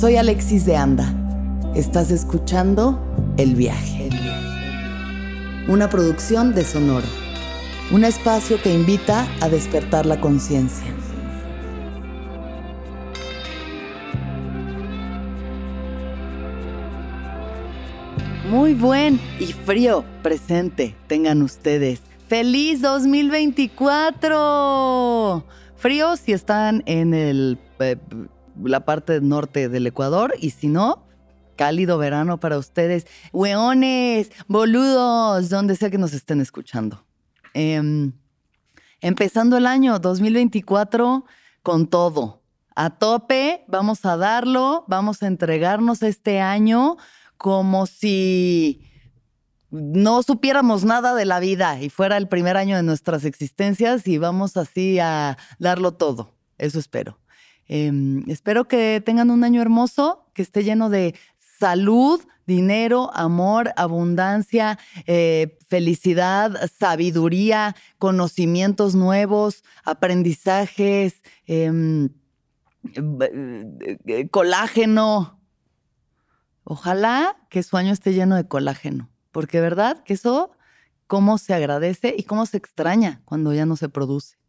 Soy Alexis de Anda. Estás escuchando El Viaje. Una producción de Sonoro. Un espacio que invita a despertar la conciencia. Muy buen y frío presente tengan ustedes. ¡Feliz 2024! Frío si están en el eh, la parte norte del Ecuador y si no, cálido verano para ustedes. Weones, boludos, donde sea que nos estén escuchando. Em, empezando el año 2024 con todo. A tope, vamos a darlo, vamos a entregarnos este año como si no supiéramos nada de la vida y fuera el primer año de nuestras existencias y vamos así a darlo todo. Eso espero. Em, espero que tengan un año hermoso, que esté lleno de salud, dinero, amor, abundancia, eh, felicidad, sabiduría, conocimientos nuevos, aprendizajes, em, eh, colágeno. Ojalá que su año esté lleno de colágeno, porque verdad que eso, cómo se agradece y cómo se extraña cuando ya no se produce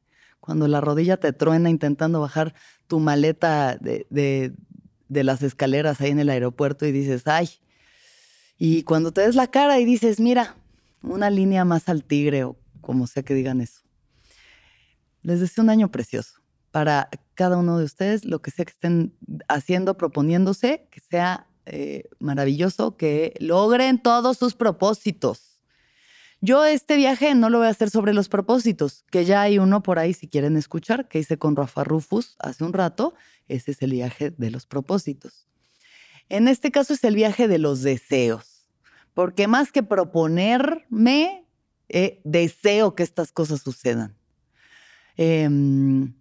cuando la rodilla te truena intentando bajar tu maleta de, las escaleras ahí en el aeropuerto y dices, ay. Y cuando te des la cara y dices, mira, una línea más al tigre o como sea que digan eso. Les deseo un año precioso para cada uno de ustedes, lo que sea que estén haciendo, proponiéndose, que sea eh, maravilloso, que logren todos sus propósitos. Yo este viaje no lo voy a hacer sobre los propósitos, que ya hay uno por ahí si quieren escuchar, que hice con Rafa Rufus hace un rato. Ese es el viaje de los propósitos. En este caso es el viaje de los deseos, porque más que proponerme, eh, deseo que estas cosas sucedan. Em,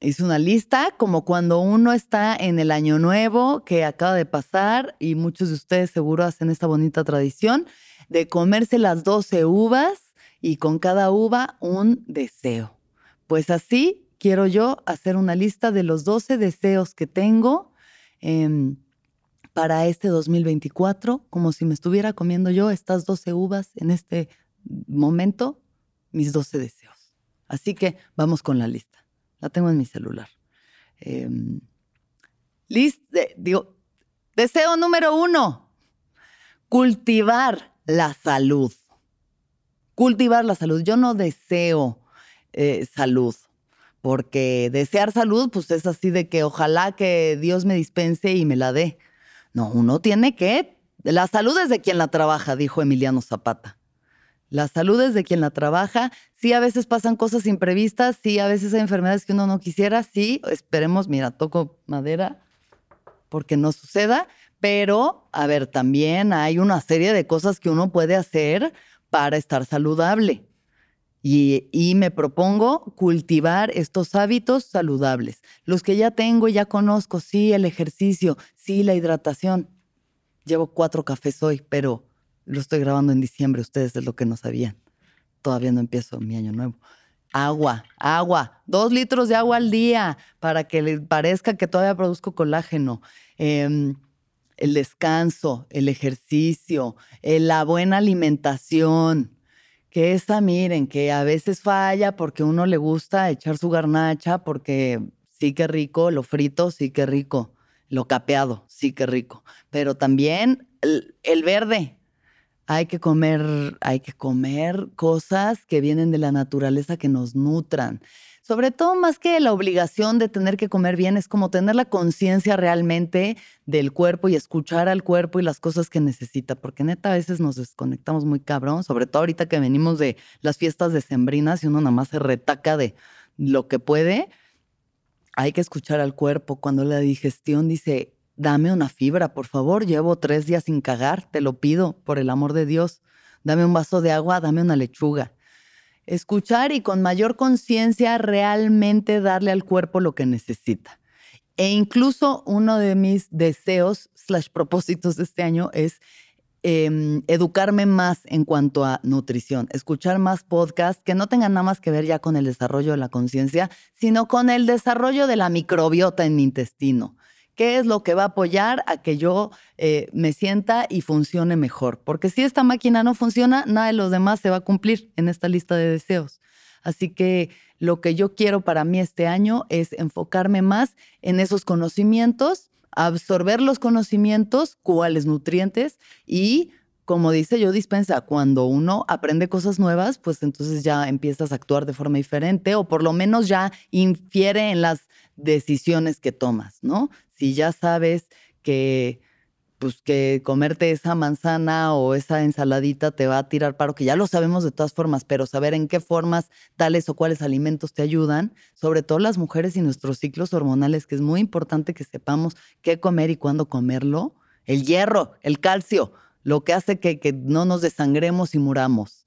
hice una lista como cuando uno está en el año nuevo que acaba de pasar y muchos de ustedes seguro hacen esta bonita tradición de comerse las 12 uvas y con cada uva un deseo. Pues así quiero yo hacer una lista de los 12 deseos que tengo em, para este 2024, como si me estuviera comiendo yo estas 12 uvas en este momento, mis 12 deseos. Así que vamos con la lista. La tengo en mi celular. Eh, digo, deseo número uno, cultivar la salud. Cultivar la salud. Yo no deseo eh, salud, porque desear salud, pues es así de que ojalá que Dios me dispense y me la dé. No, uno tiene que... La salud es de quien la trabaja, dijo Emiliano Zapata. La salud es de quien la trabaja. Sí, a veces pasan cosas imprevistas, sí, a veces hay enfermedades que uno no quisiera, sí, esperemos, mira, toco madera porque no suceda, Pero, a ver, también hay una serie de cosas que uno puede hacer para estar saludable. Y, y, me propongo cultivar estos hábitos saludables. Los que ya tengo, ya conozco, sí, el ejercicio, sí, la hidratación. Llevo cuatro cafés hoy, pero lo estoy grabando en diciembre, ustedes es lo que no sabían. Todavía no empiezo mi año nuevo. Agua, agua, dos litros de agua al día para que le parezca que todavía produzco colágeno. Em, el descanso, el ejercicio, eh, la buena alimentación. Que esa, miren, que a veces falla porque uno le gusta echar su garnacha, porque sí que rico, lo frito, sí que rico, lo capeado, sí que rico. Pero también el verde, hay que comer, hay que comer cosas que vienen de la naturaleza que nos nutran. Sobre todo más que la obligación de tener que comer bien, es como tener la conciencia realmente del cuerpo y escuchar al cuerpo y las cosas que necesita, porque neta a veces nos desconectamos muy cabrón, sobre todo ahorita que venimos de las fiestas decembrinas y uno nada más se retaca de lo que puede. Hay que escuchar al cuerpo cuando la digestión dice, dame una fibra, por favor, llevo tres días sin cagar, te lo pido, por el amor de Dios. Dame un vaso de agua, dame una lechuga. Escuchar y con mayor conciencia realmente darle al cuerpo lo que necesita. E incluso uno de mis deseos slash propósitos de este año es em, educarme más en cuanto a nutrición, escuchar más podcasts que no tengan nada más que ver ya con el desarrollo de la conciencia, sino con el desarrollo de la microbiota en mi intestino qué es lo que va a apoyar a que yo eh, me sienta y funcione mejor. Porque si esta máquina no funciona, nada de los demás se va a cumplir en esta lista de deseos. Así que lo que yo quiero para mí este año es enfocarme más en esos conocimientos, absorber los conocimientos, cuáles nutrientes y como dice yo dispensa, cuando uno aprende cosas nuevas, pues entonces ya empiezas a actuar de forma diferente o por lo menos ya infiere en las decisiones que tomas, ¿no? Si ya sabes que pues que comerte esa manzana o esa ensaladita te va a tirar paro, que ya lo sabemos de todas formas, pero saber en qué formas tales o cuáles alimentos te ayudan, sobre todo las mujeres y nuestros ciclos hormonales, que es muy importante que sepamos qué comer y cuándo comerlo. El hierro, el calcio, lo que hace que, que no nos desangremos y muramos.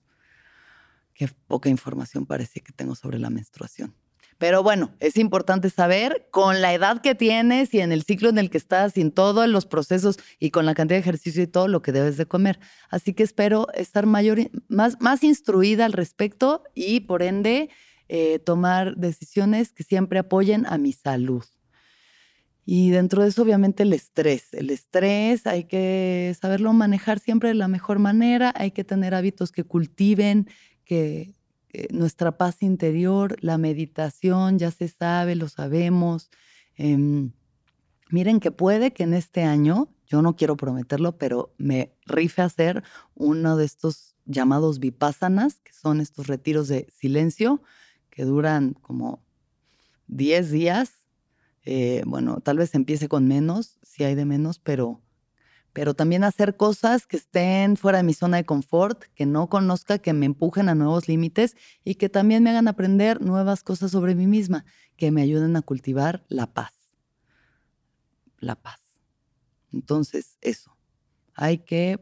Qué poca información parece que tengo sobre la menstruación. Pero bueno, es importante saber con la edad que tienes y en el ciclo en el que estás y en todos los procesos y con la cantidad de ejercicio y todo lo que debes de comer. Así que espero estar mayor, más, más instruida al respecto y por ende eh, tomar decisiones que siempre apoyen a mi salud. Y dentro de eso, obviamente, el estrés. El estrés hay que saberlo manejar siempre de la mejor manera, hay que tener hábitos que cultiven, que eh, nuestra paz interior, la meditación, ya se sabe, lo sabemos. Em, miren que puede que en este año, yo no quiero prometerlo, pero me rife hacer uno de estos llamados vipassanas, que son estos retiros de silencio que duran como 10 días. Eh, bueno, tal vez empiece con menos, si hay de menos, pero pero también hacer cosas que estén fuera de mi zona de confort, que no conozca, que me empujen a nuevos límites y que también me hagan aprender nuevas cosas sobre mí misma, que me ayuden a cultivar la paz. La paz. Entonces, eso. Hay que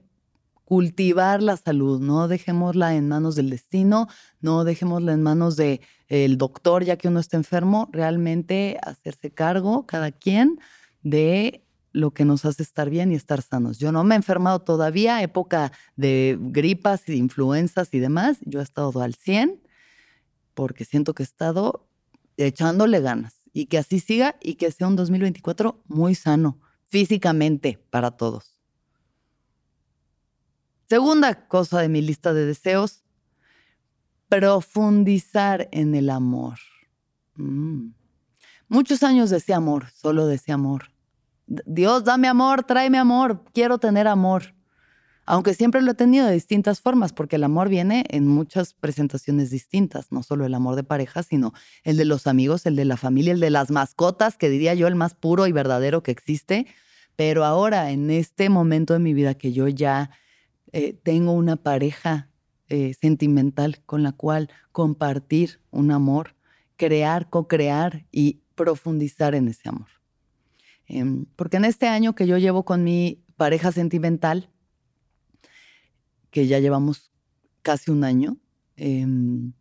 cultivar la salud, no dejémosla en manos del destino, no dejémosla en manos del el doctor ya que uno está enfermo, realmente hacerse cargo cada quien de lo que nos hace estar bien y estar sanos. Yo no me he enfermado todavía, época de gripas, influencias y demás. Yo he estado al 100 porque siento que he estado echándole ganas y que así siga y que sea un 2024 muy sano físicamente para todos. Segunda cosa de mi lista de deseos, profundizar en el amor. Mm. Muchos años ese amor, solo ese amor Dios, dame amor, tráeme amor, quiero tener amor. Aunque siempre lo he tenido de distintas formas, porque el amor viene en muchas presentaciones distintas, no solo el amor de pareja, sino el de los amigos, el de la familia, el de las mascotas, que diría yo el más puro y verdadero que existe. Pero ahora, en este momento de mi vida que yo ya eh, tengo una pareja eh, sentimental con la cual compartir un amor, crear, co-crear y profundizar en ese amor. Em, porque en este año que yo llevo con mi pareja sentimental, que ya llevamos casi un año, em,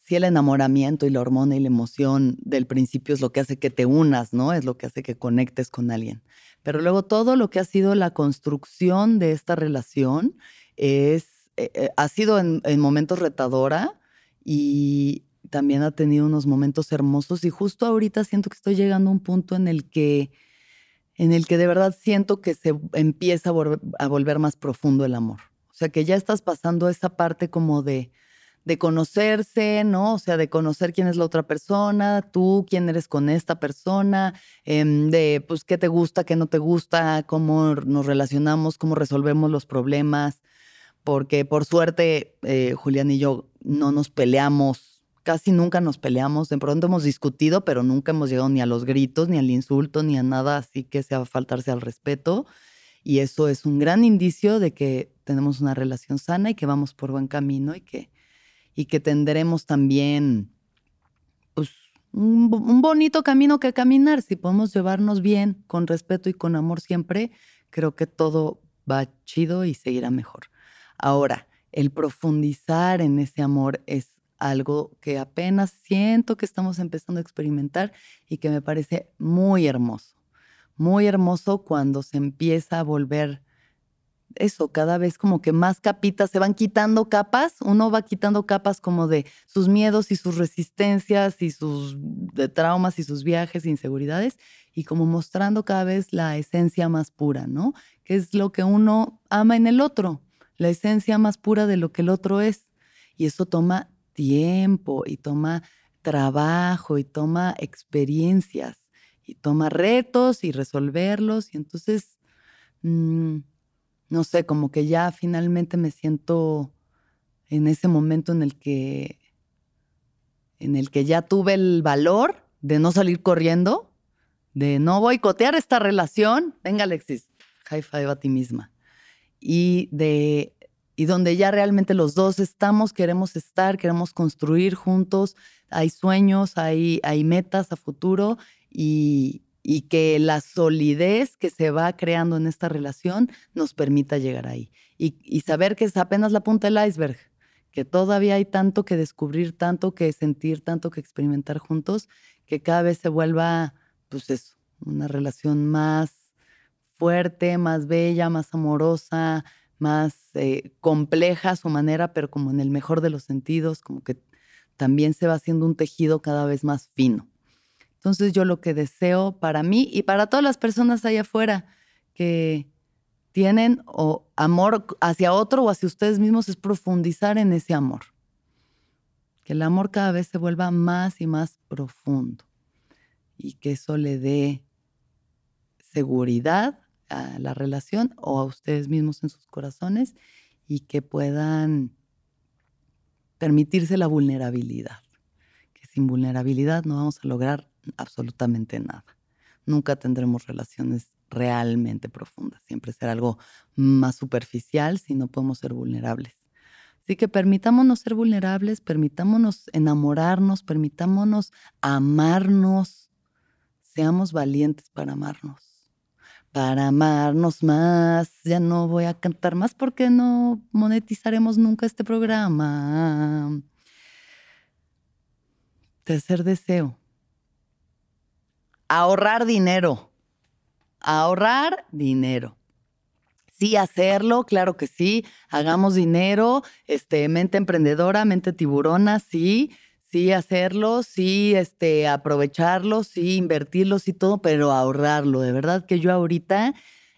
sí el enamoramiento y la hormona y la emoción del principio es lo que hace que te unas, ¿no? Es lo que hace que conectes con alguien. Pero luego todo lo que ha sido la construcción de esta relación es, eh, eh, ha sido en, en momentos retadora y también ha tenido unos momentos hermosos y justo ahorita siento que estoy llegando a un punto en el que en el que de verdad siento que se empieza a, volver más profundo el amor. O sea, que ya estás pasando esa parte como de, de conocerse, ¿no? O sea, de conocer quién es la otra persona, tú, quién eres con esta persona, em, de, pues, qué te gusta, qué no te gusta, cómo nos relacionamos, cómo resolvemos los problemas, porque por suerte, eh, Julián y yo no nos peleamos casi nunca nos peleamos, de pronto hemos discutido, pero nunca hemos llegado ni a los gritos, ni al insulto, ni a nada así que sea faltarse al respeto. Y eso es un gran indicio de que tenemos una relación sana y que vamos por buen camino y que, y que tendremos también pues, un, bonito camino que caminar. Si podemos llevarnos bien, con respeto y con amor siempre, creo que todo va chido y seguirá mejor. Ahora, el profundizar en ese amor es algo que apenas siento que estamos empezando a experimentar y que me parece muy hermoso. Muy hermoso cuando se empieza a volver eso, cada vez como que más capitas, se van quitando capas, uno va quitando capas como de sus miedos y sus resistencias y sus de traumas y sus viajes e inseguridades y como mostrando cada vez la esencia más pura, ¿no? Que es lo que uno ama en el otro, la esencia más pura de lo que el otro es. Y eso toma tiempo y toma trabajo y toma experiencias y toma retos y resolverlos y entonces, mm, no sé, como que ya finalmente me siento en ese momento en el que en el que ya tuve el valor de no salir corriendo, de no boicotear esta relación, venga Alexis, high five a ti misma, y de y donde ya realmente los dos estamos, queremos estar, queremos construir juntos, hay sueños, hay, hay metas a futuro y, y que la solidez que se va creando en esta relación nos permita llegar ahí. Y, saber que es apenas la punta del iceberg, que todavía hay tanto que descubrir, tanto que sentir, tanto que experimentar juntos, que cada vez se vuelva, pues eso, una relación más fuerte, más bella, más amorosa, más eh, compleja a su manera, pero como en el mejor de los sentidos, como que también se va haciendo un tejido cada vez más fino. Entonces yo lo que deseo para mí y para todas las personas allá afuera que tienen o amor hacia otro o hacia ustedes mismos es profundizar en ese amor. Que el amor cada vez se vuelva más y más profundo y que eso le dé seguridad a la relación o a ustedes mismos en sus corazones y que puedan permitirse la vulnerabilidad. Que sin vulnerabilidad no vamos a lograr absolutamente nada. Nunca tendremos relaciones realmente profundas. Siempre será algo más superficial si no podemos ser vulnerables. Así que permitámonos ser vulnerables, permitámonos enamorarnos, permitámonos amarnos, seamos valientes para amarnos para amarnos más. Ya no voy a cantar más porque no monetizaremos nunca este programa. Tercer deseo. Ahorrar dinero. Ahorrar dinero. Sí, hacerlo, claro que sí. Hagamos dinero. Este, mente emprendedora, mente tiburona, sí sí hacerlo, sí este, aprovecharlo, sí invertirlo, sí todo, pero ahorrarlo. De verdad que yo ahorita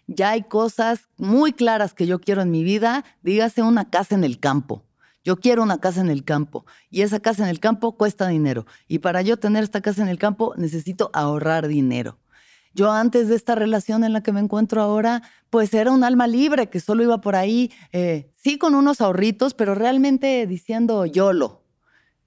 ya hay cosas muy claras que yo quiero en mi vida. Dígase una casa en el campo. Yo quiero una casa en el campo y esa casa en el campo cuesta dinero. Y para yo tener esta casa en el campo necesito ahorrar dinero. Yo antes de esta relación en la que me encuentro ahora, pues era un alma libre que solo iba por ahí, eh, sí con unos ahorritos, pero realmente diciendo YOLO,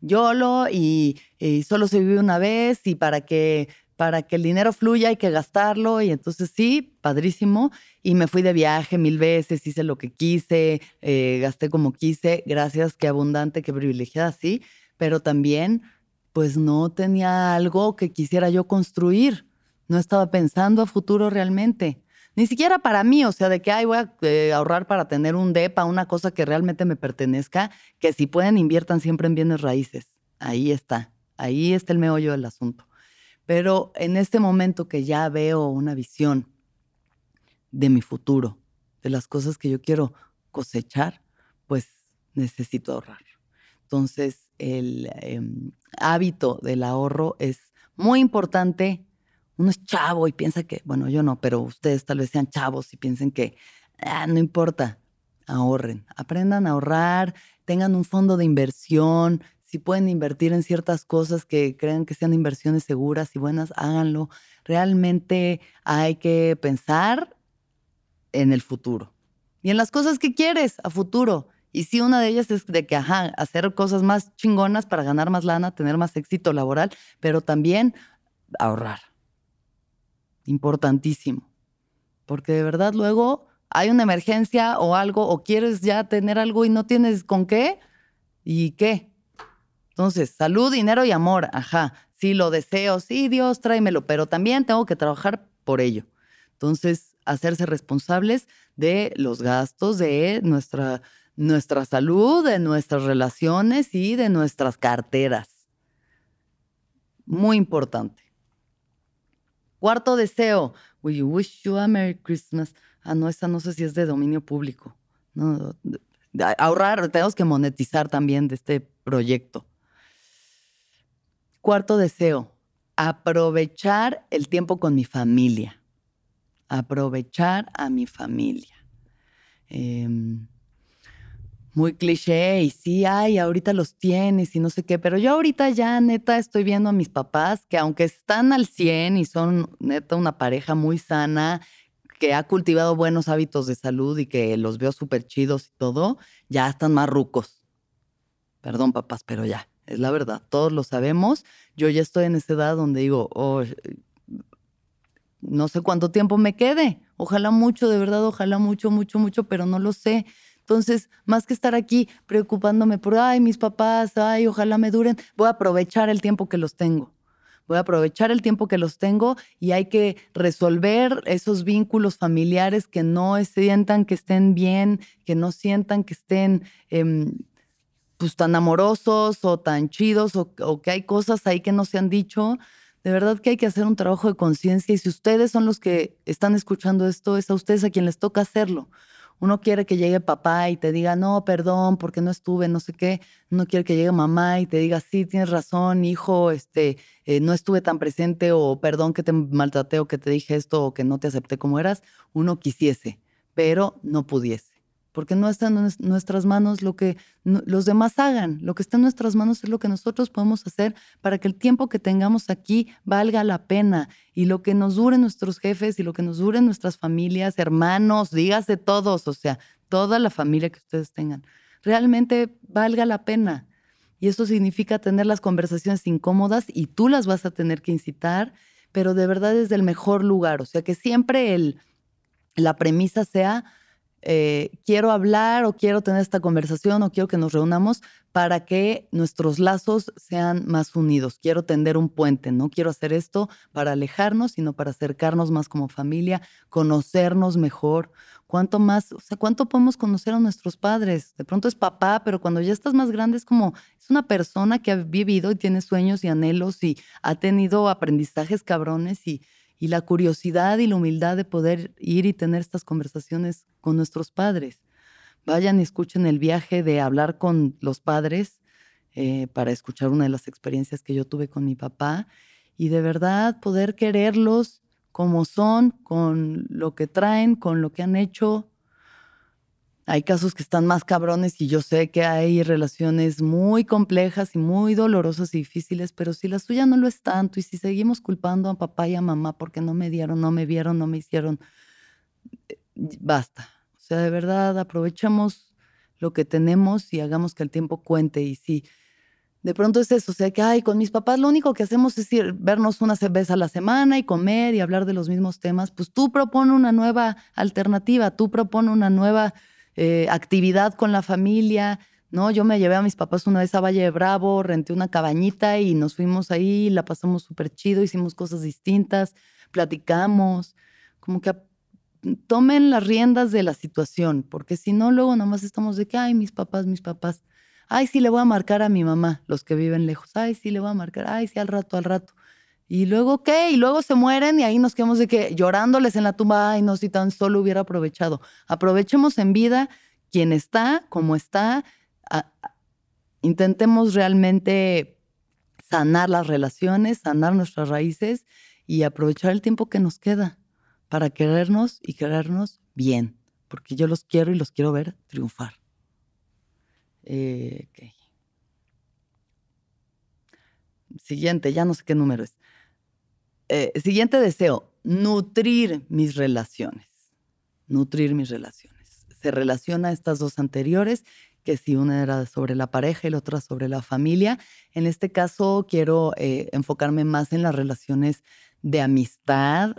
YOLO y, y solo se vive una vez y para que para que el dinero fluya hay que gastarlo y entonces sí, padrísimo. Y me fui de viaje mil veces, hice lo que quise, eh, gasté como quise, gracias, qué abundante, qué privilegiada, sí, pero también pues no tenía algo que quisiera yo construir, No estaba pensando a futuro realmente. Ni siquiera para mí, o sea, de que, ay, voy a eh, ahorrar para tener un DEPA, una cosa que realmente me pertenezca, que si pueden inviertan siempre en bienes raíces. Ahí está, ahí está el meollo del asunto. Pero en este momento que ya veo una visión de mi futuro, de las cosas que yo quiero cosechar, pues necesito ahorrar. Entonces, el em, hábito del ahorro es muy importante uno es chavo y piensa que, bueno, yo no, pero ustedes tal vez sean chavos y piensen que ah, no importa, ahorren, aprendan a ahorrar, tengan un fondo de inversión, si pueden invertir en ciertas cosas que crean que sean inversiones seguras y buenas, háganlo. Realmente hay que pensar en el futuro y en las cosas que quieres a futuro. Y si una de ellas es de que, ajá, hacer cosas más chingonas para ganar más lana, tener más éxito laboral, pero también ahorrar importantísimo. Porque de verdad luego hay una emergencia o algo, o quieres ya tener algo y no tienes con qué, ¿y qué? Entonces, salud, dinero y amor, ajá, sí lo deseo, sí, Dios, tráemelo, pero también tengo que trabajar por ello. Entonces, hacerse responsables de los gastos de nuestra, nuestra salud, de nuestras relaciones y de nuestras carteras. Muy importante. Cuarto deseo. Will you wish you a Merry Christmas? Ah, no, esa no sé si es de dominio público. Ahorrar, tenemos que monetizar también de este proyecto. Cuarto deseo. Aprovechar el tiempo con mi familia. Aprovechar a mi familia. Eh, muy cliché y sí, ay, ahorita los tienes y no sé qué, pero yo ahorita ya neta estoy viendo a mis papás que aunque están al 100 y son neta una pareja muy sana, que ha cultivado buenos hábitos de salud y que los veo súper chidos y todo, ya están más rucos. Perdón, papás, pero ya, es la verdad, todos lo sabemos. Yo ya estoy en esa edad donde digo, oh, no sé cuánto tiempo me quede. Ojalá mucho, de verdad, ojalá mucho, mucho, mucho, pero no lo sé. Entonces, más que estar aquí preocupándome por, ay, mis papás, ay, ojalá me duren, voy a aprovechar el tiempo que los tengo. Voy a aprovechar el tiempo que los tengo y hay que resolver esos vínculos familiares que no sientan que estén bien, que no sientan que estén em, pues tan amorosos o tan chidos o, que hay cosas ahí que no se han dicho. De verdad que hay que hacer un trabajo de conciencia y si ustedes son los que están escuchando esto, es a ustedes a quien les toca hacerlo uno quiere que llegue papá y te diga, no, perdón, porque no estuve, no sé qué. Uno quiere que llegue mamá y te diga, sí, tienes razón, hijo, este, eh, no estuve tan presente o perdón que te maltraté o que te dije esto o que no te acepté como eras. Uno quisiese, pero no pudiese porque no está en nuestras manos lo que los demás hagan. Lo que está en nuestras manos es lo que nosotros podemos hacer para que el tiempo que tengamos aquí valga la pena y lo que nos dure nuestros jefes y lo que nos dure nuestras familias, hermanos, dígase todos, o sea, toda la familia que ustedes tengan, realmente valga la pena. Y eso significa tener las conversaciones incómodas y tú las vas a tener que incitar, pero de verdad desde el mejor lugar. O sea, que siempre el, la premisa sea eh, quiero hablar o quiero tener esta conversación o quiero que nos reunamos para que nuestros lazos sean más unidos. Quiero tender un puente, no quiero hacer esto para alejarnos, sino para acercarnos más como familia, conocernos mejor. ¿Cuánto más, o sea, cuánto podemos conocer a nuestros padres? De pronto es papá, pero cuando ya estás más grande es como, es una persona que ha vivido y tiene sueños y anhelos y ha tenido aprendizajes cabrones y y la curiosidad y la humildad de poder ir y tener estas conversaciones con nuestros padres. Vayan y escuchen el viaje de hablar con los padres eh, para escuchar una de las experiencias que yo tuve con mi papá y de verdad poder quererlos como son, con lo que traen, con lo que han hecho, hay casos que están más cabrones y yo sé que hay relaciones muy complejas y muy dolorosas y difíciles, pero si la suya no lo es tanto y si seguimos culpando a papá y a mamá porque no me dieron, no me vieron, no me hicieron, eh, basta. O sea, de verdad, aprovechemos lo que tenemos y hagamos que el tiempo cuente. Y si de pronto es eso, o sea, que, ay, con mis papás lo único que hacemos es ir, vernos una vez a la semana y comer y hablar de los mismos temas, pues tú propone una nueva alternativa, tú propone una nueva eh, actividad con la familia, ¿no? Yo me llevé a mis papás una vez a Valle de Bravo, renté una cabañita y nos fuimos ahí, la pasamos súper chido, hicimos cosas distintas, platicamos, como que tomen las riendas de la situación, porque si no, luego nomás estamos de que, ay, mis papás, mis papás, ay, sí, le voy a marcar a mi mamá, los que viven lejos, ay, sí, le voy a marcar, ay, sí, al rato, al rato. Y luego, ¿qué? Y luego se mueren y ahí nos quedamos de que llorándoles en la tumba, ay, no, si tan solo hubiera aprovechado. Aprovechemos en vida quien está, como está, intentemos realmente sanar las relaciones, sanar nuestras raíces y aprovechar el tiempo que nos queda para querernos y querernos bien, porque yo los quiero y los quiero ver triunfar. Eh, Siguiente, ya no sé qué número es. Eh, siguiente deseo, nutrir mis relaciones. Nutrir mis relaciones. Se relaciona a estas dos anteriores, que si una era sobre la pareja y la otra sobre la familia. En este caso quiero eh, enfocarme más en las relaciones de amistad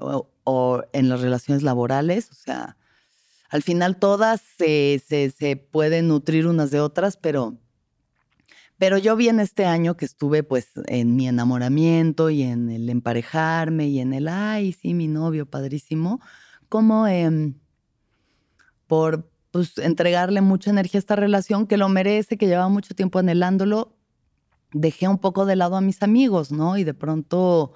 o, en las relaciones laborales. O sea, al final todas se, se pueden nutrir unas de otras, pero pero yo vi en este año que estuve pues en mi enamoramiento y en el emparejarme y en el, ay, sí, mi novio, padrísimo, como em, por pues, entregarle mucha energía a esta relación que lo merece, que llevaba mucho tiempo anhelándolo, dejé un poco de lado a mis amigos, ¿no? Y de pronto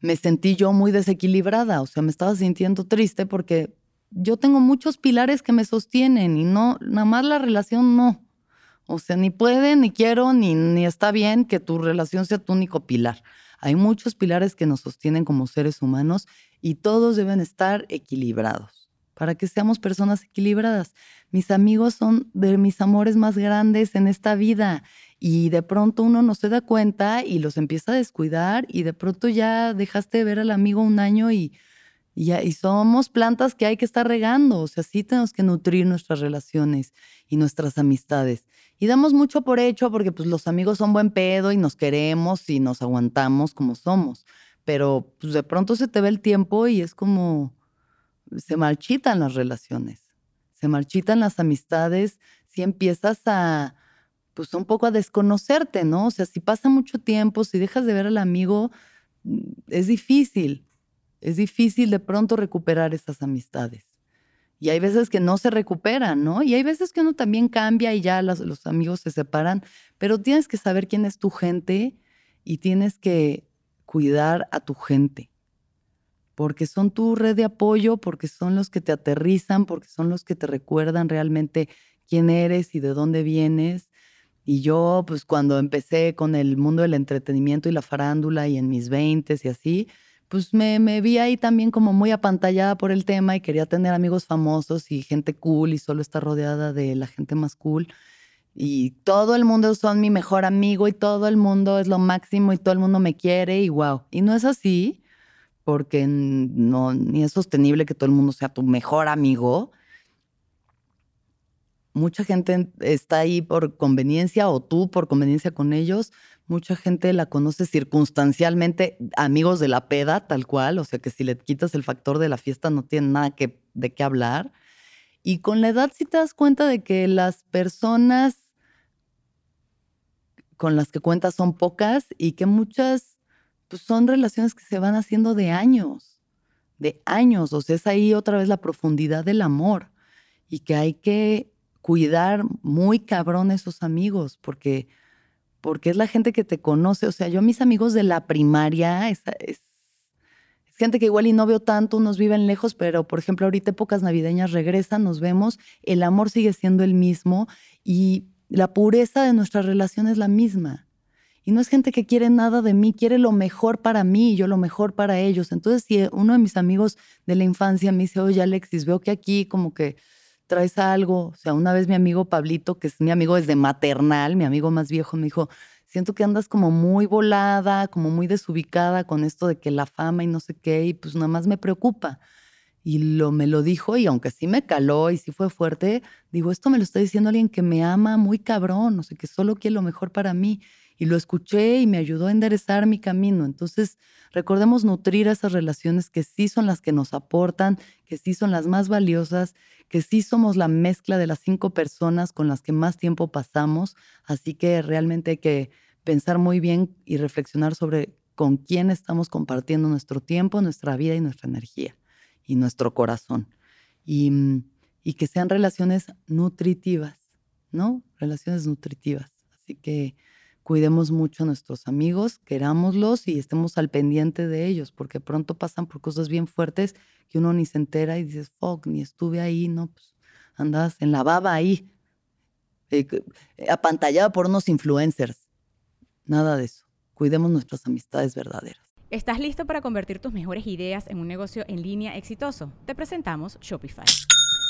me sentí yo muy desequilibrada, o sea, me estaba sintiendo triste porque yo tengo muchos pilares que me sostienen y no, nada más la relación no. O sea, ni puede, ni quiero, ni, ni está bien que tu relación sea tu único pilar. Hay muchos pilares que nos sostienen como seres humanos y todos deben estar equilibrados para que seamos personas equilibradas. Mis amigos son de mis amores más grandes en esta vida y de pronto uno no se da cuenta y los empieza a descuidar y de pronto ya dejaste de ver al amigo un año y, y, y somos plantas que hay que estar regando. O sea, sí tenemos que nutrir nuestras relaciones y nuestras amistades. Y damos mucho por hecho porque pues los amigos son buen pedo y nos queremos y nos aguantamos como somos. Pero pues de pronto se te ve el tiempo y es como se marchitan las relaciones, se marchitan las amistades si empiezas a pues un poco a desconocerte, ¿no? O sea, si pasa mucho tiempo, si dejas de ver al amigo, mm, es difícil, es difícil de pronto recuperar esas amistades. Y hay veces que no se recuperan, ¿no? Y hay veces que uno también cambia y ya los, amigos se separan, pero tienes que saber quién es tu gente y tienes que cuidar a tu gente, porque son tu red de apoyo, porque son los que te aterrizan, porque son los que te recuerdan realmente quién eres y de dónde vienes. Y yo, pues cuando empecé con el mundo del entretenimiento y la farándula y en mis veintes y así, pues me, me, vi ahí también como muy apantallada por el tema y quería tener amigos famosos y gente cool y solo estar rodeada de la gente más cool. Y todo el mundo son mi mejor amigo y todo el mundo es lo máximo y todo el mundo me quiere y wow. Y no es así, porque no, ni es sostenible que todo el mundo sea tu mejor amigo. Mucha gente está ahí por conveniencia o tú por conveniencia con ellos, Mucha gente la conoce circunstancialmente, amigos de la peda, tal cual, o sea que si le quitas el factor de la fiesta no tiene nada que, de qué hablar. Y con la edad sí te das cuenta de que las personas con las que cuentas son pocas y que muchas pues, son relaciones que se van haciendo de años, de años. O sea, es ahí otra vez la profundidad del amor y que hay que cuidar muy cabrón esos amigos porque porque es la gente que te conoce. O sea, yo mis amigos de la primaria, es, es, gente que igual y no veo tanto, unos viven lejos, pero por ejemplo ahorita épocas navideñas regresan, nos vemos, el amor sigue siendo el mismo y la pureza de nuestra relación es la misma. Y no es gente que quiere nada de mí, quiere lo mejor para mí y yo lo mejor para ellos. Entonces, si uno de mis amigos de la infancia me dice, oye Alexis, veo que aquí como que traes algo. O sea, una vez mi amigo Pablito, que es mi amigo desde maternal, mi amigo más viejo, me dijo, siento que andas como muy volada, como muy desubicada con esto de que la fama y no sé qué, y pues nada más me preocupa. Y lo, me lo dijo y aunque sí me caló y sí fue fuerte, digo, esto me lo está diciendo alguien que me ama muy cabrón, o sea, que solo quiere lo mejor para mí. Y lo escuché y me ayudó a enderezar mi camino. Entonces, recordemos nutrir esas relaciones que sí son las que nos aportan, que sí son las más valiosas, que sí somos la mezcla de las cinco personas con las que más tiempo pasamos, así que realmente hay que pensar muy bien y reflexionar sobre con quién estamos compartiendo nuestro tiempo, nuestra vida y nuestra energía y nuestro corazón. Y, mm, y que sean relaciones nutritivas, ¿no? Relaciones nutritivas. Así que cuidemos mucho a nuestros amigos, querámoslos y estemos al pendiente de ellos, porque pronto pasan por cosas bien fuertes que uno ni se entera y dices, fuck, ni estuve ahí, no, pues andas en la baba ahí, eh, apantallada por unos influencers. Nada de eso. Cuidemos nuestras amistades verdaderas. ¿Estás listo para convertir tus mejores ideas en un negocio en línea exitoso? Te presentamos Shopify.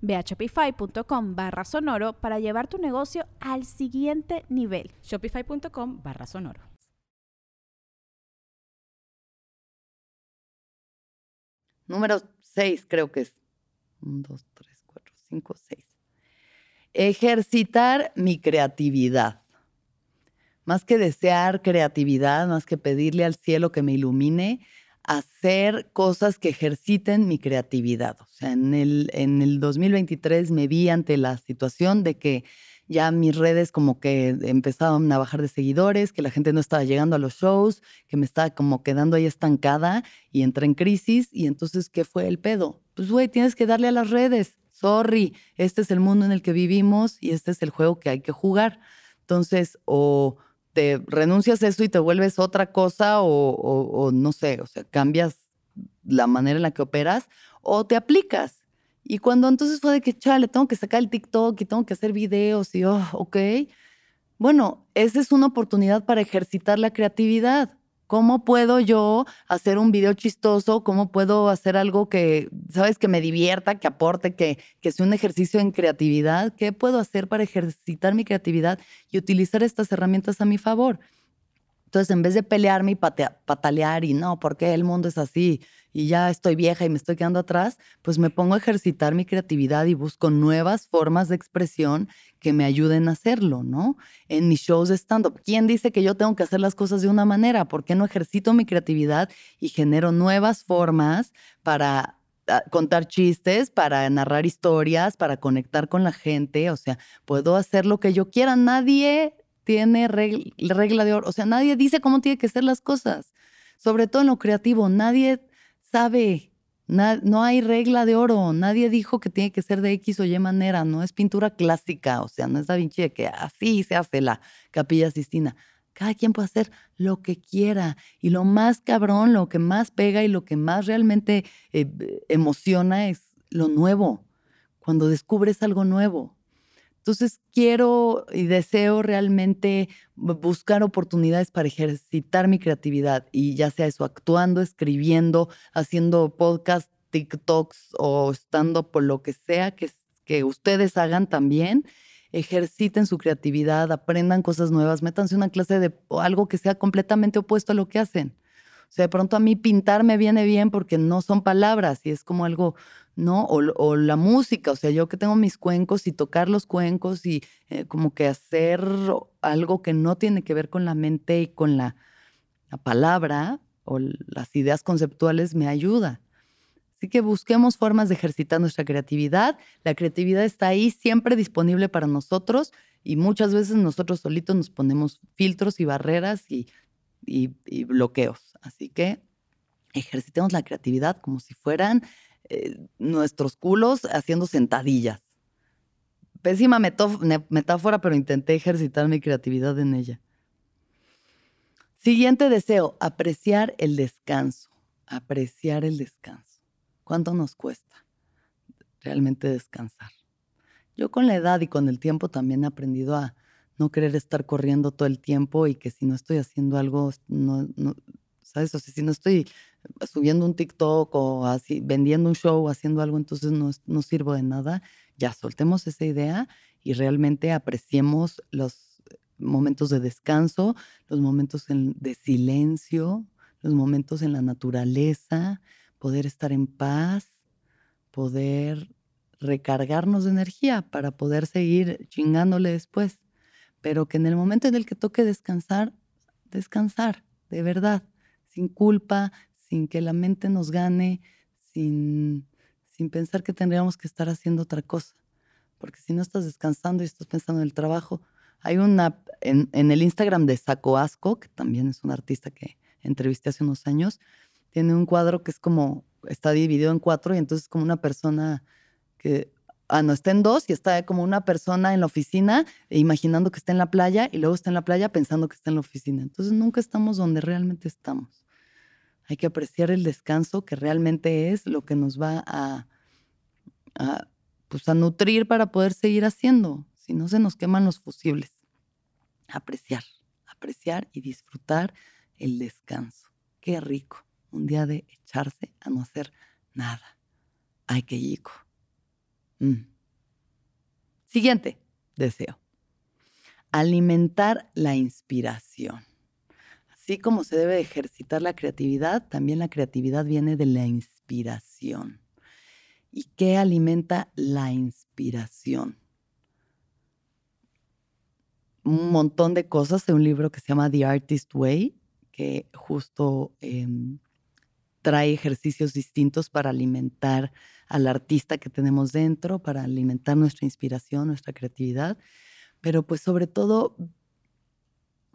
Ve a shopify.com barra sonoro para llevar tu negocio al siguiente nivel. Shopify.com barra sonoro. Número 6 creo que es. 1, 2, 3, 4, 5, 6. Ejercitar mi creatividad. Más que desear creatividad, más que pedirle al cielo que me ilumine, hacer cosas que ejerciten mi creatividad. O sea, en el, en el 2023 me vi ante la situación de que ya mis redes como que empezaban a bajar de seguidores, que la gente no estaba llegando a los shows, que me estaba como quedando ahí estancada y entré en crisis. Y entonces, ¿qué fue el pedo? Pues, güey, tienes que darle a las redes. Sorry, este es el mundo en el que vivimos y este es el juego que hay que jugar. Entonces, o te renuncias a eso y te vuelves otra cosa o, no sé, o sea, cambias la manera en la que operas o te aplicas. Y cuando entonces fue de que, chale, tengo que sacar el TikTok y tengo que hacer videos y, oh, ok, bueno, esa es una oportunidad para ejercitar la creatividad. ¿Cómo puedo yo hacer un video chistoso? ¿Cómo puedo hacer algo que, sabes, que me divierta, que aporte, que, que sea un ejercicio en creatividad? ¿Qué puedo hacer para ejercitar mi creatividad y utilizar estas herramientas a mi favor? Entonces, en vez de pelearme y patalear y no, ¿por qué el mundo es así? Y ya estoy vieja y me estoy quedando atrás, pues me pongo a ejercitar mi creatividad y busco nuevas formas de expresión que me ayuden a hacerlo, ¿no? En mis shows de stand-up, ¿quién dice que yo tengo que hacer las cosas de una manera? ¿Por qué no ejercito mi creatividad y genero nuevas formas para ah, contar chistes, para narrar historias, para conectar con la gente? O sea, puedo hacer lo que yo quiera. Nadie tiene regla, de oro. O sea, nadie dice cómo tiene que ser las cosas. Sobre todo en lo creativo, nadie sabe. no hay regla de oro. Nadie dijo que tiene que ser de X o Y manera. No es pintura clásica. O sea, no es Da Vinci de que así se hace la capilla Sistina. Cada quien puede hacer lo que quiera. Y lo más cabrón, lo que más pega y lo que más realmente eh, emociona es lo nuevo. Cuando descubres algo nuevo. Entonces quiero y deseo realmente buscar oportunidades para ejercitar mi creatividad y ya sea eso, actuando, escribiendo, haciendo podcasts, TikToks o estando por lo que sea que, ustedes hagan también. Ejerciten su creatividad, aprendan cosas nuevas, métanse una clase de algo que sea completamente opuesto a lo que hacen. O sea, de pronto a mí pintar me viene bien porque no son palabras y es como algo, ¿no? O, la música, o sea, yo que tengo mis cuencos y tocar los cuencos y eh, como que hacer algo que no tiene que ver con la mente y con la, la palabra o las ideas conceptuales me ayuda. Así que busquemos formas de ejercitar nuestra creatividad. La creatividad está ahí siempre disponible para nosotros y muchas veces nosotros solitos nos ponemos filtros y barreras y y, bloqueos. Así que ejercitemos la creatividad como si fueran eh, nuestros culos haciendo sentadillas. Pésima metáfora, pero intenté ejercitar mi creatividad en ella. Siguiente deseo, apreciar el descanso. Apreciar el descanso. ¿Cuánto nos cuesta realmente descansar? Yo con la edad y con el tiempo también he aprendido a no querer estar corriendo todo el tiempo y que si no estoy haciendo algo, no, no ¿sabes? O sea, si no estoy subiendo un TikTok o así, vendiendo un show, haciendo algo, entonces no, no sirvo de nada. Ya soltemos esa idea y realmente apreciemos los momentos de descanso, los momentos de silencio, los momentos en la naturaleza, poder estar en paz, poder recargarnos de energía para poder seguir chingándole después. Pero que en el momento en el que toque descansar, descansar, de verdad, sin culpa, sin que la mente nos gane, sin, sin pensar que tendríamos que estar haciendo otra cosa. Porque si no estás descansando y estás pensando en el trabajo, hay una en, en el Instagram de Saco Asco, que también es un artista que entrevisté hace unos años, tiene un cuadro que es como, está dividido en cuatro y entonces como una persona que, ah, no, está en dos y está como una persona en la oficina e imaginando que está en la playa y luego está en la playa pensando que está en la oficina. Entonces nunca estamos donde realmente estamos. Hay que apreciar el descanso que realmente es lo que nos va a, pues a nutrir para poder seguir haciendo. Si no se nos queman los fusibles. Apreciar, apreciar y disfrutar el descanso. Qué rico. Un día de echarse a no hacer nada. Ay, qué chico. Mm. Siguiente deseo. Alimentar la inspiración. Así como se debe ejercitar la creatividad, también la creatividad viene de la inspiración. ¿Y qué alimenta la inspiración? Un montón de cosas en un libro que se llama The Artist Way, que justo em, trae ejercicios distintos para alimentar al artista que tenemos dentro, para alimentar nuestra inspiración, nuestra creatividad, pero pues sobre todo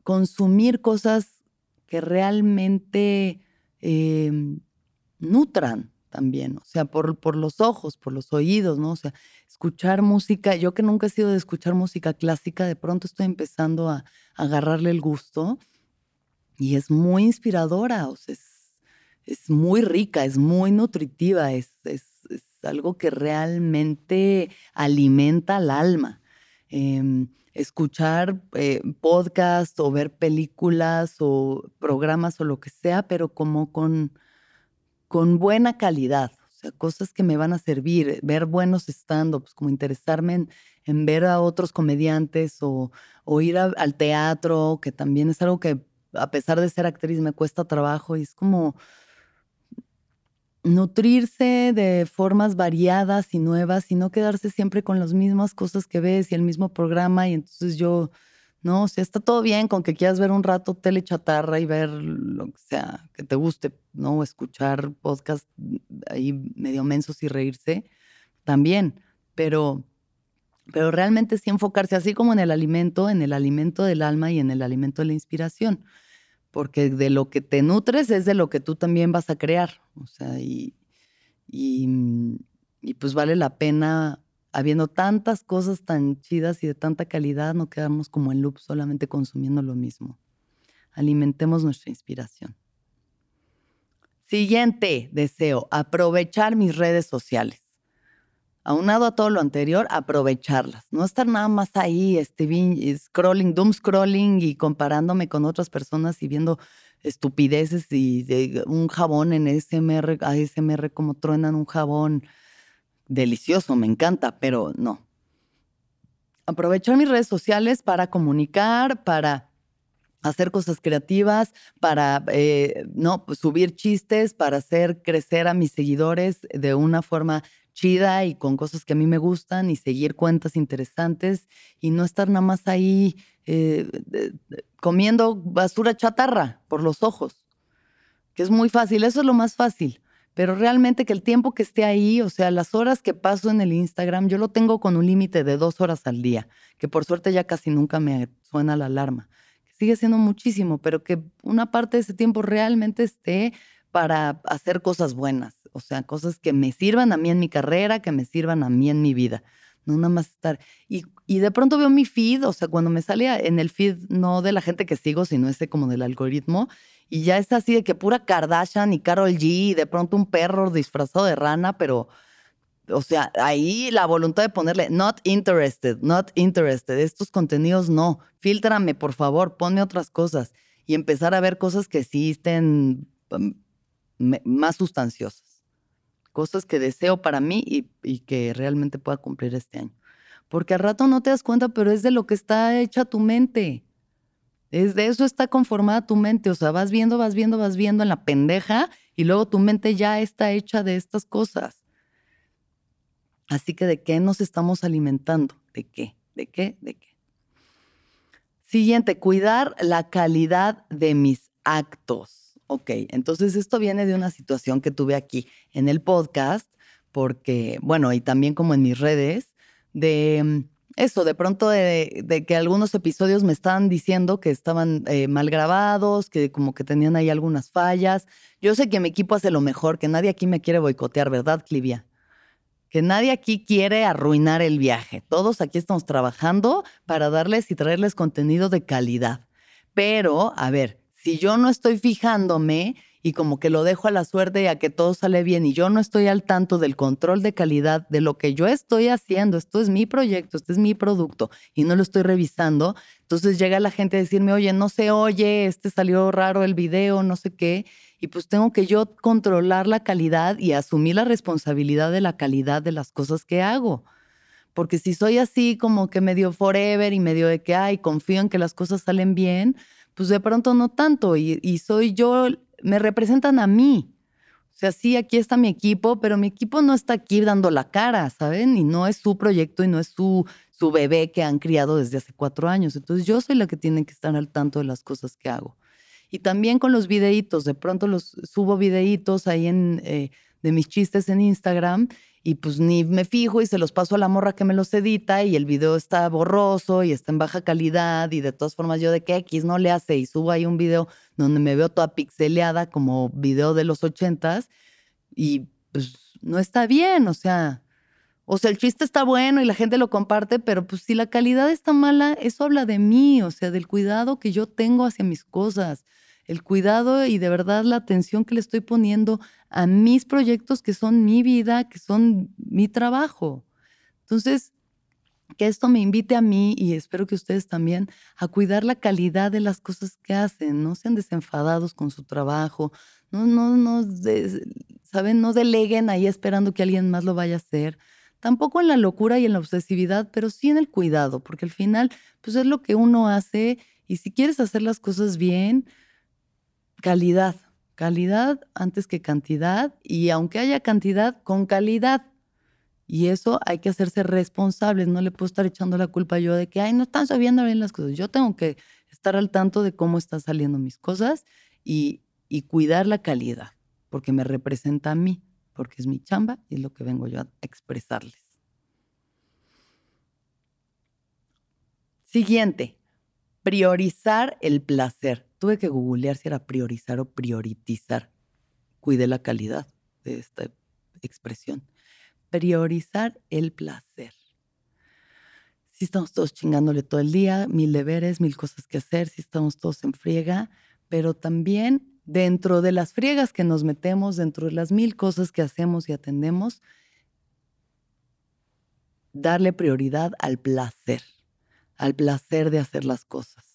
consumir cosas que realmente em, nutran también, o sea, por, por los ojos, por los oídos, ¿no? O sea, escuchar música, yo que nunca he sido de escuchar música clásica, de pronto estoy empezando a, agarrarle el gusto y es muy inspiradora, o sea, es, muy rica, es muy nutritiva, es, es, algo que realmente alimenta al alma. Em, escuchar eh, podcasts o ver películas o programas o lo que sea, pero como con, con buena calidad. O sea, cosas que me van a servir, ver buenos stand-ups, como interesarme en, ver a otros comediantes o, ir al teatro, que también es algo que a pesar de ser actriz me cuesta trabajo y es como nutrirse de formas variadas y nuevas y no quedarse siempre con las mismas cosas que ves y el mismo programa y entonces yo, no, o está todo bien con que quieras ver un rato tele chatarra y ver lo que sea que te guste, ¿no? Escuchar podcast ahí medio mensos y reírse, también, pero, pero realmente sí enfocarse así como en el alimento, en el alimento del alma y en el alimento de la inspiración porque de lo que te nutres es de lo que tú también vas a crear. O sea, y, mm, y, pues vale la pena, habiendo tantas cosas tan chidas y de tanta calidad, no quedarnos como en loop solamente consumiendo lo mismo. Alimentemos nuestra inspiración. Siguiente deseo, aprovechar mis redes sociales aunado a todo lo anterior, aprovecharlas. No estar nada más ahí, este, scrolling, doom scrolling y comparándome con otras personas y viendo estupideces y un jabón en ASMR, ASMR como truenan un jabón delicioso, me encanta, pero no. Aprovechar mis redes sociales para comunicar, para hacer cosas creativas, para eh, no subir chistes, para hacer crecer a mis seguidores de una forma chida y con cosas que a mí me gustan y seguir cuentas interesantes y no estar nada más ahí eh, comiendo basura chatarra por los ojos, que es muy fácil, eso es lo más fácil. Pero realmente que el tiempo que esté ahí, o sea, las horas que paso en el Instagram, yo lo tengo con un límite de dos horas al día, que por suerte ya casi nunca me suena la alarma. Sigue siendo muchísimo, pero que una parte de ese tiempo realmente esté para hacer cosas buenas, o sea, cosas que me sirvan a mí en mi carrera, que me sirvan a mí en mi vida. No nada más estar. Y, de pronto veo mi feed, o sea, cuando me sale en el feed, no de la gente que sigo, sino ese como del algoritmo, y ya es así de que pura Kardashian y Carol G, y de pronto un perro disfrazado de rana, pero O sea, ahí la voluntad de ponerle not interested, not interested, estos contenidos no, filtrame por favor, ponme otras cosas y empezar a ver cosas que sí estén más sustanciosas, cosas que deseo para mí y, y que realmente pueda cumplir este año. Porque al rato no te das cuenta, pero es de lo que está hecha tu mente. Es de eso está conformada tu mente. O sea, vas viendo, vas viendo, vas viendo en la pendeja y luego tu mente ya está hecha de estas cosas. Así que, ¿de qué nos estamos alimentando? ¿De qué? ¿De qué? ¿De qué? Siguiente, cuidar la calidad de mis actos. Ok, entonces esto viene de una situación que tuve aquí en el podcast, porque, bueno, y también como en mis redes, de mm, eso, de pronto de, que algunos episodios me estaban diciendo que estaban eh, mal grabados, que como que tenían ahí algunas fallas. Yo sé que mi equipo hace lo mejor, que nadie aquí me quiere boicotear, ¿verdad, Clivia? Que nadie aquí quiere arruinar el viaje. Todos aquí estamos trabajando para darles y traerles contenido de calidad. Pero, a ver, si yo no estoy fijándome y como que lo dejo a la suerte y a que todo sale bien y yo no estoy al tanto del control de calidad de lo que yo estoy haciendo, esto es mi proyecto, este es mi producto y no lo estoy revisando, entonces llega la gente a decirme, oye, no se oye, este salió raro el video, no sé qué, y pues tengo que yo controlar la calidad y asumir la responsabilidad de la calidad de las cosas que hago. Porque si soy así como que medio forever y medio de que, ay, confío en que las cosas salen bien, pues de pronto no tanto y, soy yo me representan a mí. O sea, sí, aquí está mi equipo, pero mi equipo no está aquí dando la cara, ¿saben? Y no es su proyecto y no es su, su bebé que han criado desde hace cuatro años. Entonces yo soy la que tiene que estar al tanto de las cosas que hago. Y también con los videitos, de pronto los subo videitos ahí en, eh, de mis chistes en Instagram y pues ni me fijo y se los paso a la morra que me los edita y el video está borroso y está en baja calidad y de todas formas yo de que X no le hace y subo ahí un video donde me veo toda pixeleada como video de los ochentas y pues no está bien, o sea, o sea, el chiste está bueno y la gente lo comparte, pero pues si la calidad está mala, eso habla de mí, o sea, del cuidado que yo tengo hacia mis cosas el cuidado y de verdad la atención que le estoy poniendo a mis proyectos que son mi vida, que son mi trabajo. Entonces, que esto me invite a mí y espero que ustedes también a cuidar la calidad de las cosas que hacen, no sean desenfadados con su trabajo, no, no, no, saben, no deleguen ahí esperando que alguien más lo vaya a hacer. Tampoco en la locura y en la obsesividad, pero sí en el cuidado, porque al final, pues es lo que uno hace y si quieres hacer las cosas bien, calidad, calidad antes que cantidad y aunque haya cantidad, con calidad. Y eso hay que hacerse responsables, no le puedo estar echando la culpa yo de que, ay, no están sabiendo bien las cosas. Yo tengo que estar al tanto de cómo están saliendo mis cosas y, y cuidar la calidad, porque me representa a mí, porque es mi chamba y es lo que vengo yo a expresarles. Siguiente, priorizar el placer tuve que googlear si era priorizar o prioritizar. Cuide la calidad de esta expresión. Priorizar el placer. Si estamos todos chingándole todo el día, mil deberes, mil cosas que hacer, si estamos todos en friega, pero también dentro de las friegas que nos metemos, dentro de las mil cosas que hacemos y atendemos, darle prioridad al placer, al placer de hacer las cosas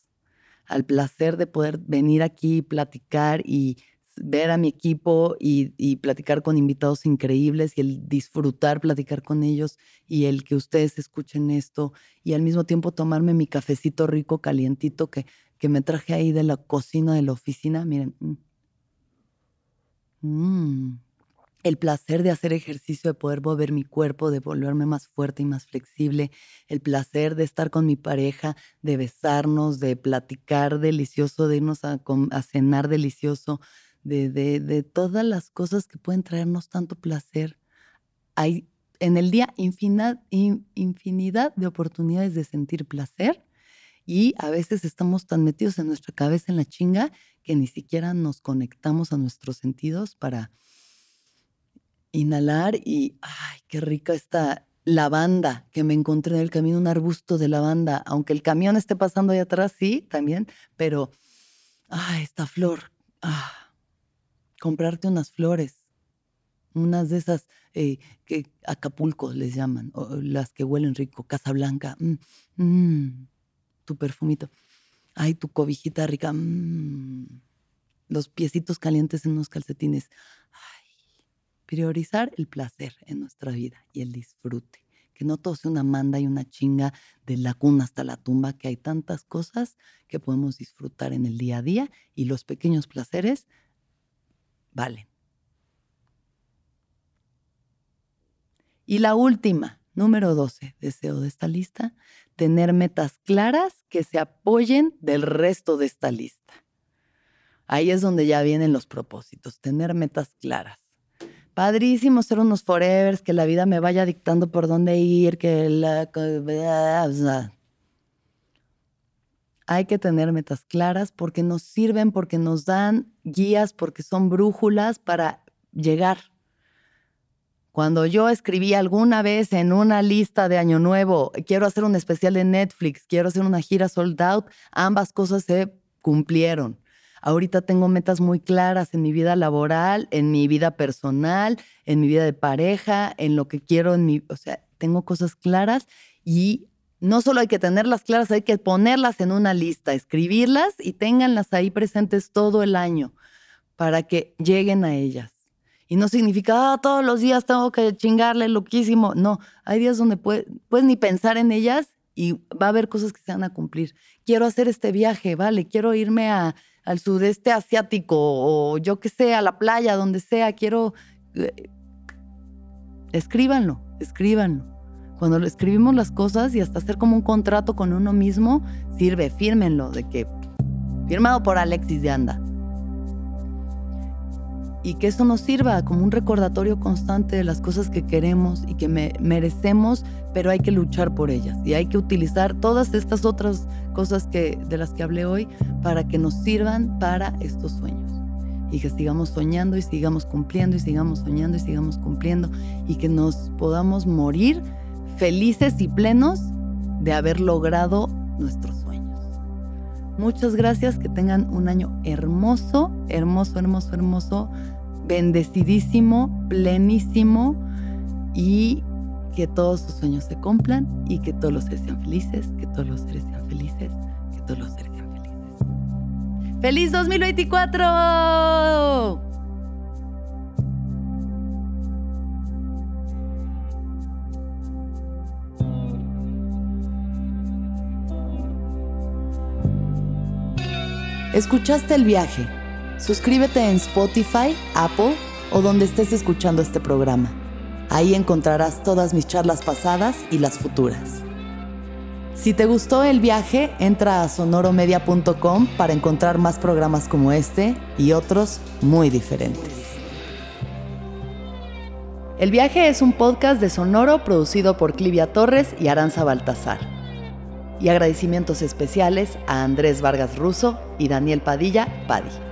al placer de poder venir aquí platicar y ver a mi equipo y, platicar con invitados increíbles y el disfrutar platicar con ellos y el que ustedes escuchen esto y al mismo tiempo tomarme mi cafecito rico, calientito que, que me traje ahí de la cocina de la oficina. Miren. Mmm el placer de hacer ejercicio, de poder mover mi cuerpo, de volverme más fuerte y más flexible, el placer de estar con mi pareja, de besarnos, de platicar delicioso, de irnos a, cenar delicioso, de, de, todas las cosas que pueden traernos tanto placer. Hay en el día infinidad, infinidad de oportunidades de sentir placer y a veces estamos tan metidos en nuestra cabeza en la chinga que ni siquiera nos conectamos a nuestros sentidos para inhalar y, ay, qué rica esta lavanda que me encontré en el camino, un arbusto de lavanda, aunque el camión esté pasando ahí atrás, sí, también, pero, ay, esta flor, ah, comprarte unas flores, unas de esas eh, que Acapulco les llaman, las que huelen rico, Casablanca, mm, mm, tu perfumito, ay, tu cobijita rica, mm, los piecitos calientes en unos calcetines. Priorizar el placer en nuestra vida y el disfrute. Que no todo sea una manda y una chinga de la cuna hasta la tumba, que hay tantas cosas que podemos disfrutar en el día a día y los pequeños placeres valen. Y la última, número 12, deseo de esta lista, tener metas claras que se apoyen del resto de esta lista. Ahí es donde ya vienen los propósitos, tener metas claras. Padrísimo ser unos forevers, que la vida me vaya dictando por dónde ir, que la... Hay que tener metas claras porque nos sirven, porque nos dan guías, porque son brújulas para llegar. Cuando yo escribí alguna vez en una lista de Año Nuevo, quiero hacer un especial de Netflix, quiero hacer una gira sold out, ambas cosas se cumplieron. Ahorita tengo metas muy claras en mi vida laboral, en mi vida personal, en mi vida de pareja, en lo que quiero en mi, o sea, tengo cosas claras y no solo hay que tenerlas claras, hay que ponerlas en una lista, escribirlas y ténganlas ahí presentes todo el año para que lleguen a ellas. Y no significa, ah, todos los días tengo que chingarle loquísimo. No, hay días donde puedes, ni pensar en ellas y va a haber cosas que se van a cumplir. Quiero hacer este viaje, vale, quiero irme a, al sudeste asiático o yo que sé, a la playa, donde sea, quiero... Eh, escríbanlo, escríbanlo. Cuando escribimos las cosas y hasta hacer como un contrato con uno mismo, sirve, fírmenlo, de que firmado por Alexis de Anda. Y que eso nos sirva como un recordatorio constante de las cosas que queremos y que merecemos, pero hay que luchar por ellas. Y hay que utilizar todas estas otras cosas que, de las que hablé hoy para que nos sirvan para estos sueños y que sigamos soñando y sigamos cumpliendo y sigamos soñando y sigamos cumpliendo y que nos podamos morir felices y plenos de haber logrado nuestros. Muchas gracias, que tengan un año hermoso, hermoso, hermoso, hermoso, bendecidísimo, plenísimo y que todos sus sueños se cumplan y que todos los seres sean felices, que todos los seres sean felices, que todos los seres sean felices. ¡Feliz 2024! ¿Escuchaste el viaje? Suscríbete en Spotify, Apple o donde estés escuchando este programa. Ahí encontrarás todas mis charlas pasadas y las futuras. Si te gustó el viaje, entra a sonoromedia.com para encontrar más programas como este y otros muy diferentes. El viaje es un podcast de Sonoro producido por Clivia Torres y Aranza Baltasar y agradecimientos especiales a Andrés Vargas Russo y Daniel Padilla Padi.